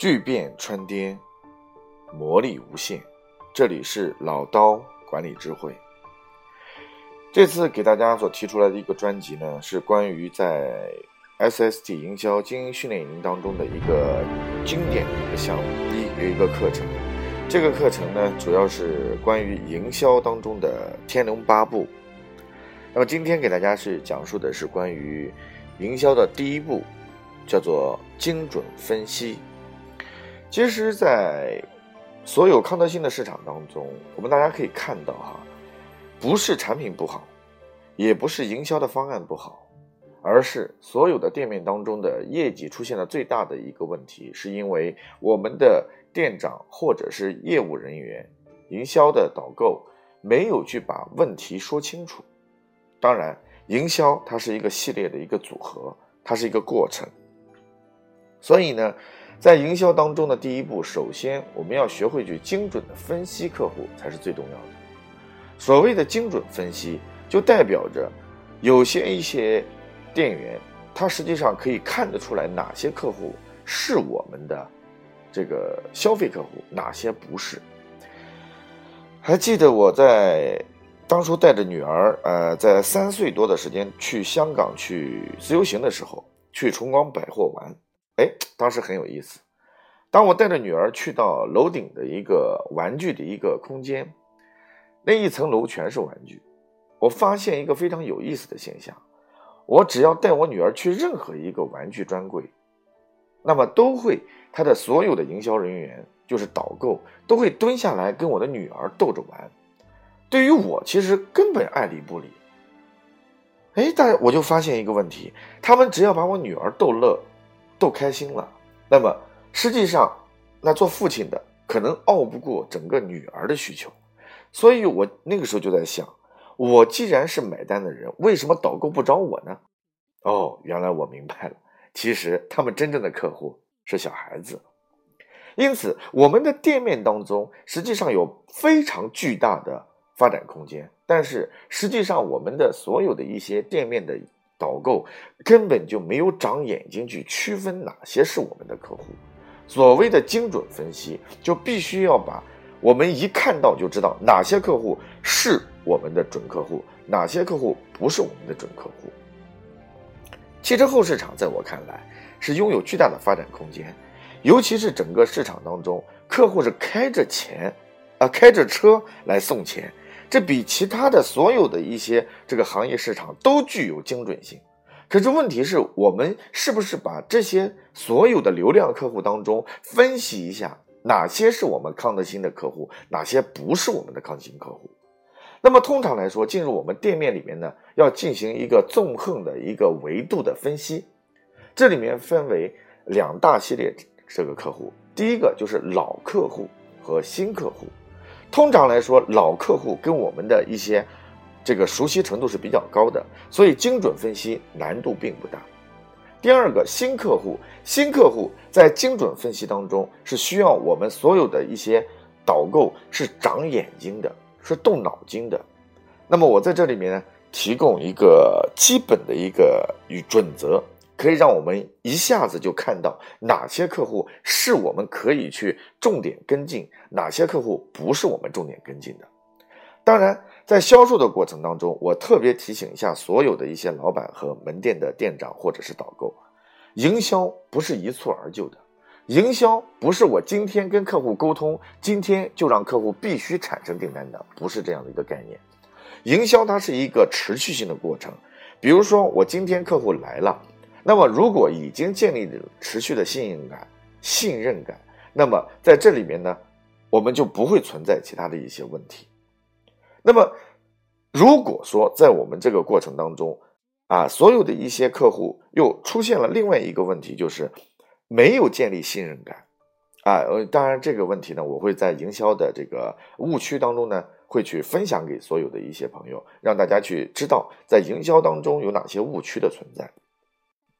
巨变穿颠，魔力无限。这里是老刀管理智慧。这次给大家所提出来的一个专辑呢，是关于在 SST 营销精英训练营当中的一个经典的一个项目，一有一个课程。这个课程呢，主要是关于营销当中的天龙八部。那么今天给大家是讲述的是关于营销的第一步，叫做精准分析。其实，在所有康德新的市场当中，我们大家可以看到哈，不是产品不好，也不是营销的方案不好，而是所有的店面当中的业绩出现了最大的一个问题，是因为我们的店长或者是业务人员、营销的导购没有去把问题说清楚。当然，营销它是一个系列的一个组合，它是一个过程。所以呢，在营销当中的第一步，首先我们要学会去精准的分析客户才是最重要的。所谓的精准分析，就代表着有些一些店员，他实际上可以看得出来哪些客户是我们的这个消费客户，哪些不是。还记得我在。当初带着女儿，呃，在三岁多的时间去香港去自由行的时候，去崇光百货玩，哎，当时很有意思。当我带着女儿去到楼顶的一个玩具的一个空间，那一层楼全是玩具，我发现一个非常有意思的现象：我只要带我女儿去任何一个玩具专柜，那么都会他的所有的营销人员，就是导购，都会蹲下来跟我的女儿逗着玩。对于我，其实根本爱理不理。哎，但我就发现一个问题：他们只要把我女儿逗乐、逗开心了，那么实际上，那做父亲的可能拗不过整个女儿的需求。所以我那个时候就在想：我既然是买单的人，为什么导购不找我呢？哦，原来我明白了，其实他们真正的客户是小孩子。因此，我们的店面当中实际上有非常巨大的。发展空间，但是实际上我们的所有的一些店面的导购根本就没有长眼睛去区分哪些是我们的客户。所谓的精准分析，就必须要把我们一看到就知道哪些客户是我们的准客户，哪些客户不是我们的准客户。汽车后市场在我看来是拥有巨大的发展空间，尤其是整个市场当中，客户是开着钱啊，开着车来送钱。这比其他的所有的一些这个行业市场都具有精准性，可是问题是我们是不是把这些所有的流量客户当中分析一下，哪些是我们康德新的客户，哪些不是我们的康新客户？那么通常来说，进入我们店面里面呢，要进行一个纵横的一个维度的分析，这里面分为两大系列这个客户，第一个就是老客户和新客户。通常来说，老客户跟我们的一些这个熟悉程度是比较高的，所以精准分析难度并不大。第二个，新客户，新客户在精准分析当中是需要我们所有的一些导购是长眼睛的，是动脑筋的。那么我在这里面呢，提供一个基本的一个与准则。可以让我们一下子就看到哪些客户是我们可以去重点跟进，哪些客户不是我们重点跟进的。当然，在销售的过程当中，我特别提醒一下所有的一些老板和门店的店长或者是导购，营销不是一蹴而就的，营销不是我今天跟客户沟通，今天就让客户必须产生订单的，不是这样的一个概念。营销它是一个持续性的过程，比如说我今天客户来了。那么，如果已经建立了持续的信任感、信任感，那么在这里面呢，我们就不会存在其他的一些问题。那么，如果说在我们这个过程当中，啊，所有的一些客户又出现了另外一个问题，就是没有建立信任感，啊，呃，当然这个问题呢，我会在营销的这个误区当中呢，会去分享给所有的一些朋友，让大家去知道在营销当中有哪些误区的存在。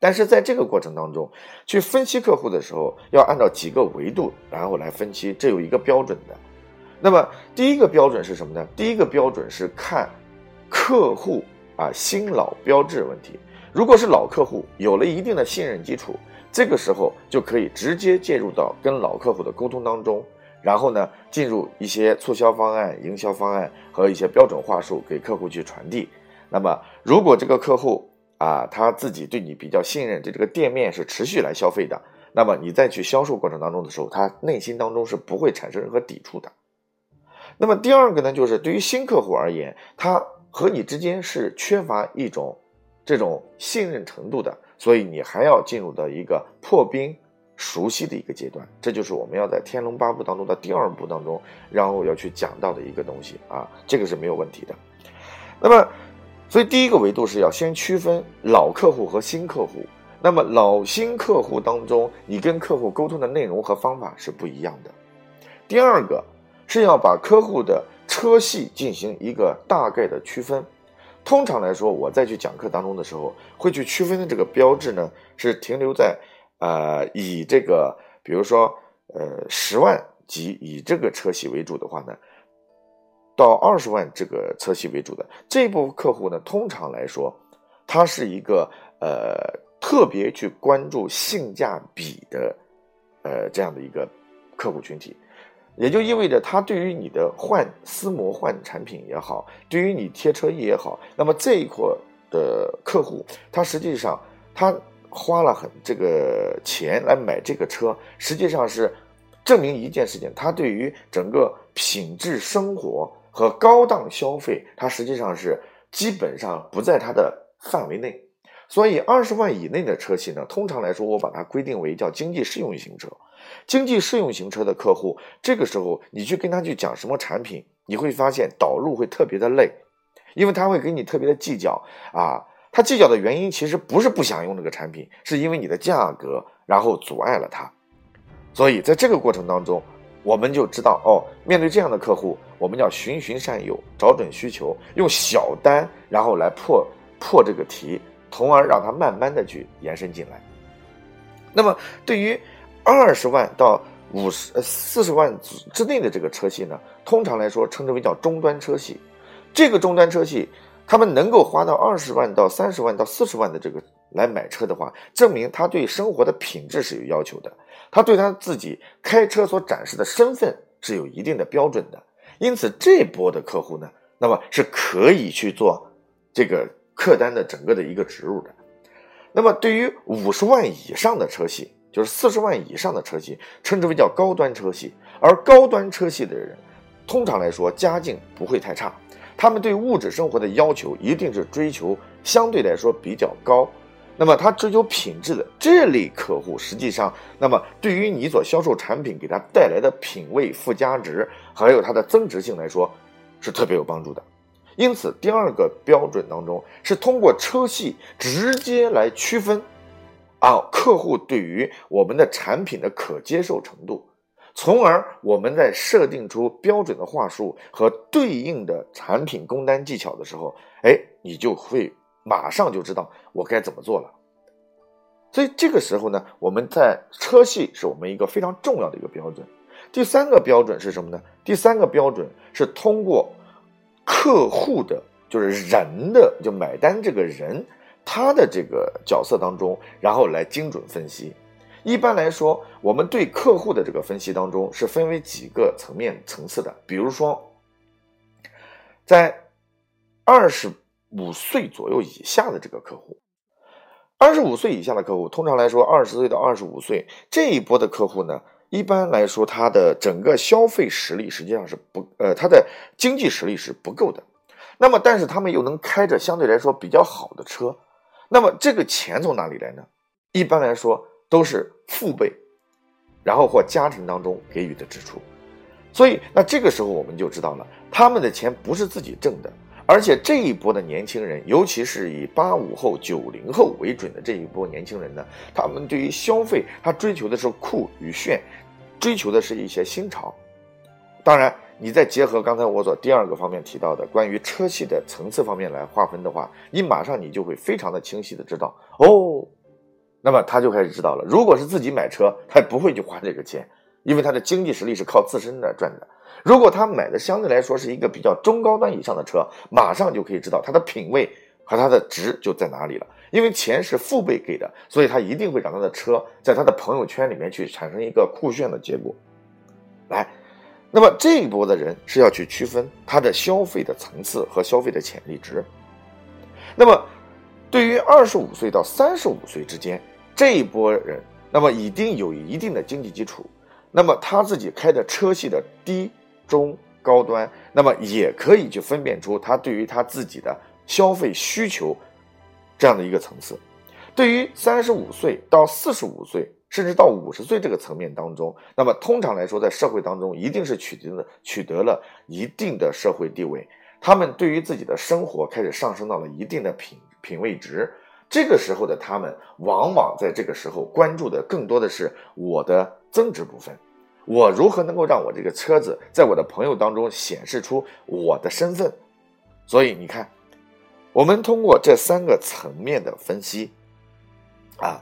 但是在这个过程当中，去分析客户的时候，要按照几个维度，然后来分析，这有一个标准的。那么第一个标准是什么呢？第一个标准是看客户啊新老标志问题。如果是老客户，有了一定的信任基础，这个时候就可以直接介入到跟老客户的沟通当中，然后呢，进入一些促销方案、营销方案和一些标准话术给客户去传递。那么，如果这个客户啊，他自己对你比较信任，对这个店面是持续来消费的，那么你再去销售过程当中的时候，他内心当中是不会产生任何抵触的。那么第二个呢，就是对于新客户而言，他和你之间是缺乏一种这种信任程度的，所以你还要进入到一个破冰熟悉的一个阶段。这就是我们要在《天龙八部》当中的第二部当中，然后要去讲到的一个东西啊，这个是没有问题的。那么。所以第一个维度是要先区分老客户和新客户。那么老新客户当中，你跟客户沟通的内容和方法是不一样的。第二个是要把客户的车系进行一个大概的区分。通常来说，我在去讲课当中的时候，会去区分的这个标志呢，是停留在呃以这个比如说呃十万级以这个车系为主的话呢。到二十万这个车系为主的这部分客户呢，通常来说，他是一个呃特别去关注性价比的呃这样的一个客户群体，也就意味着他对于你的换丝膜换产品也好，对于你贴车衣也好，那么这一块的客户，他实际上他花了很这个钱来买这个车，实际上是证明一件事情，他对于整个品质生活。和高档消费，它实际上是基本上不在它的范围内，所以二十万以内的车系呢，通常来说，我把它规定为叫经济适用型车。经济适用型车的客户，这个时候你去跟他去讲什么产品，你会发现导入会特别的累，因为他会给你特别的计较啊。他计较的原因其实不是不想用这个产品，是因为你的价格，然后阻碍了他。所以在这个过程当中。我们就知道哦，面对这样的客户，我们要循循善诱，找准需求，用小单，然后来破破这个题，从而让他慢慢的去延伸进来。那么，对于二十万到五十呃四十万之内的这个车系呢，通常来说称之为叫中端车系。这个中端车系，他们能够花到二十万到三十万到四十万的这个来买车的话，证明他对生活的品质是有要求的。他对他自己开车所展示的身份是有一定的标准的，因此这波的客户呢，那么是可以去做这个客单的整个的一个植入的。那么对于五十万以上的车系，就是四十万以上的车系，称之为叫高端车系。而高端车系的人，通常来说家境不会太差，他们对物质生活的要求一定是追求相对来说比较高。那么，他追求品质的这类客户，实际上，那么对于你所销售产品给他带来的品位附加值，还有它的增值性来说，是特别有帮助的。因此，第二个标准当中是通过车系直接来区分，啊，客户对于我们的产品的可接受程度，从而我们在设定出标准的话术和对应的产品工单技巧的时候，哎，你就会。马上就知道我该怎么做了，所以这个时候呢，我们在车系是我们一个非常重要的一个标准。第三个标准是什么呢？第三个标准是通过客户的，就是人的，就买单这个人他的这个角色当中，然后来精准分析。一般来说，我们对客户的这个分析当中是分为几个层面层次的，比如说，在二十。五岁左右以下的这个客户，二十五岁以下的客户，通常来说，二十岁到二十五岁这一波的客户呢，一般来说，他的整个消费实力实际上是不，呃，他的经济实力是不够的。那么，但是他们又能开着相对来说比较好的车，那么这个钱从哪里来呢？一般来说都是父辈，然后或家庭当中给予的支出。所以，那这个时候我们就知道了，他们的钱不是自己挣的。而且这一波的年轻人，尤其是以八五后、九零后为准的这一波年轻人呢，他们对于消费，他追求的是酷与炫，追求的是一些新潮。当然，你再结合刚才我所第二个方面提到的关于车系的层次方面来划分的话，你马上你就会非常的清晰的知道哦，那么他就开始知道了，如果是自己买车，他不会去花这个钱，因为他的经济实力是靠自身来赚的。如果他买的相对来说是一个比较中高端以上的车，马上就可以知道他的品位和他的值就在哪里了。因为钱是父辈给的，所以他一定会让他的车在他的朋友圈里面去产生一个酷炫的结果。来，那么这一波的人是要去区分他的消费的层次和消费的潜力值。那么，对于二十五岁到三十五岁之间这一波人，那么一定有一定的经济基础，那么他自己开的车系的低、中、高端，那么也可以去分辨出他对于他自己的消费需求这样的一个层次。对于三十五岁到四十五岁。甚至到五十岁这个层面当中，那么通常来说，在社会当中一定是取得了取得了一定的社会地位，他们对于自己的生活开始上升到了一定的品品位值。这个时候的他们，往往在这个时候关注的更多的是我的增值部分，我如何能够让我这个车子在我的朋友当中显示出我的身份。所以你看，我们通过这三个层面的分析，啊。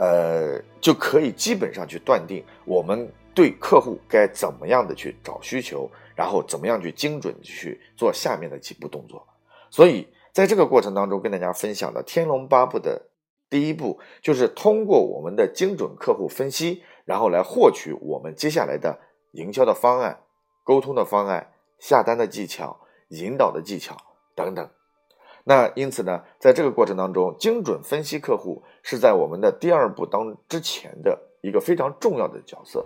呃，就可以基本上去断定我们对客户该怎么样的去找需求，然后怎么样去精准去做下面的几步动作。所以在这个过程当中，跟大家分享的《天龙八部》的第一步，就是通过我们的精准客户分析，然后来获取我们接下来的营销的方案、沟通的方案、下单的技巧、引导的技巧等等。那因此呢，在这个过程当中，精准分析客户是在我们的第二步当之前的一个非常重要的角色。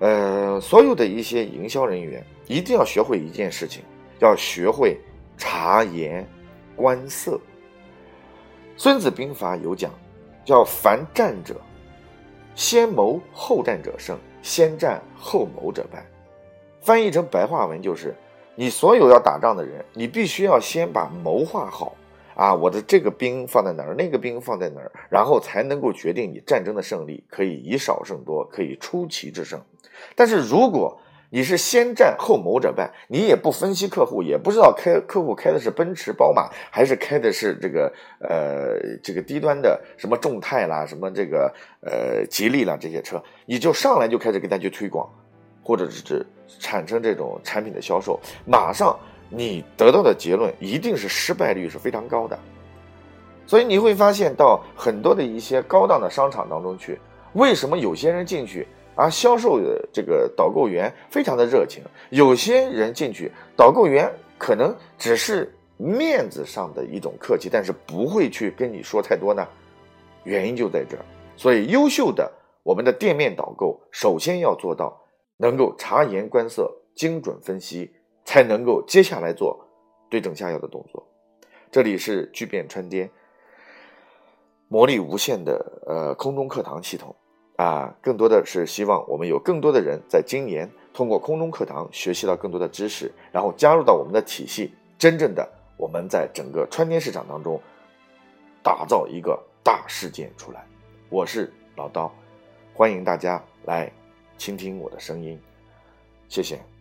呃，所有的一些营销人员一定要学会一件事情，要学会察言观色。孙子兵法有讲，叫凡战者，先谋后战者胜，先战后谋者败。翻译成白话文就是。你所有要打仗的人，你必须要先把谋划好啊！我的这个兵放在哪儿，那个兵放在哪儿，然后才能够决定你战争的胜利，可以以少胜多，可以出奇制胜。但是如果你是先战后谋者败，你也不分析客户，也不知道开客户开的是奔驰、宝马，还是开的是这个呃这个低端的什么众泰啦、什么这个呃吉利啦这些车，你就上来就开始给他去推广。或者是产生这种产品的销售，马上你得到的结论一定是失败率是非常高的。所以你会发现到很多的一些高档的商场当中去，为什么有些人进去而，销售的这个导购员非常的热情，有些人进去导购员可能只是面子上的一种客气，但是不会去跟你说太多呢？原因就在这儿。所以优秀的我们的店面导购，首先要做到。能够察言观色、精准分析，才能够接下来做对症下药的动作。这里是巨变川颠，魔力无限的呃空中课堂系统啊，更多的是希望我们有更多的人在今年通过空中课堂学习到更多的知识，然后加入到我们的体系，真正的我们在整个川滇市场当中打造一个大事件出来。我是老刀，欢迎大家来。倾听我的声音，谢谢。